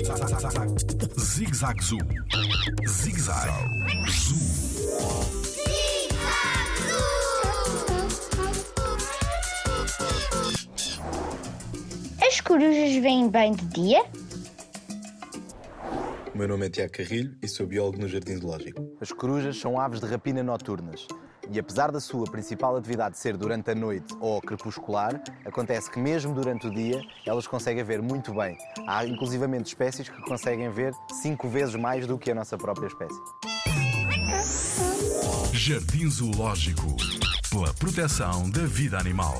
Zig Zag Zoo. Zig Zag Zoo. As corujas vêm bem de dia? O meu nome é Tiago Carrilho e sou biólogo no Jardim Zoológico. As corujas são aves de rapina noturnas e, apesar da sua principal atividade ser durante a noite ou crepuscular, acontece que mesmo durante o dia elas conseguem ver muito bem. Há inclusivamente espécies que conseguem ver cinco vezes mais do que a nossa própria espécie. Jardim Zoológico. Pela proteção da vida animal.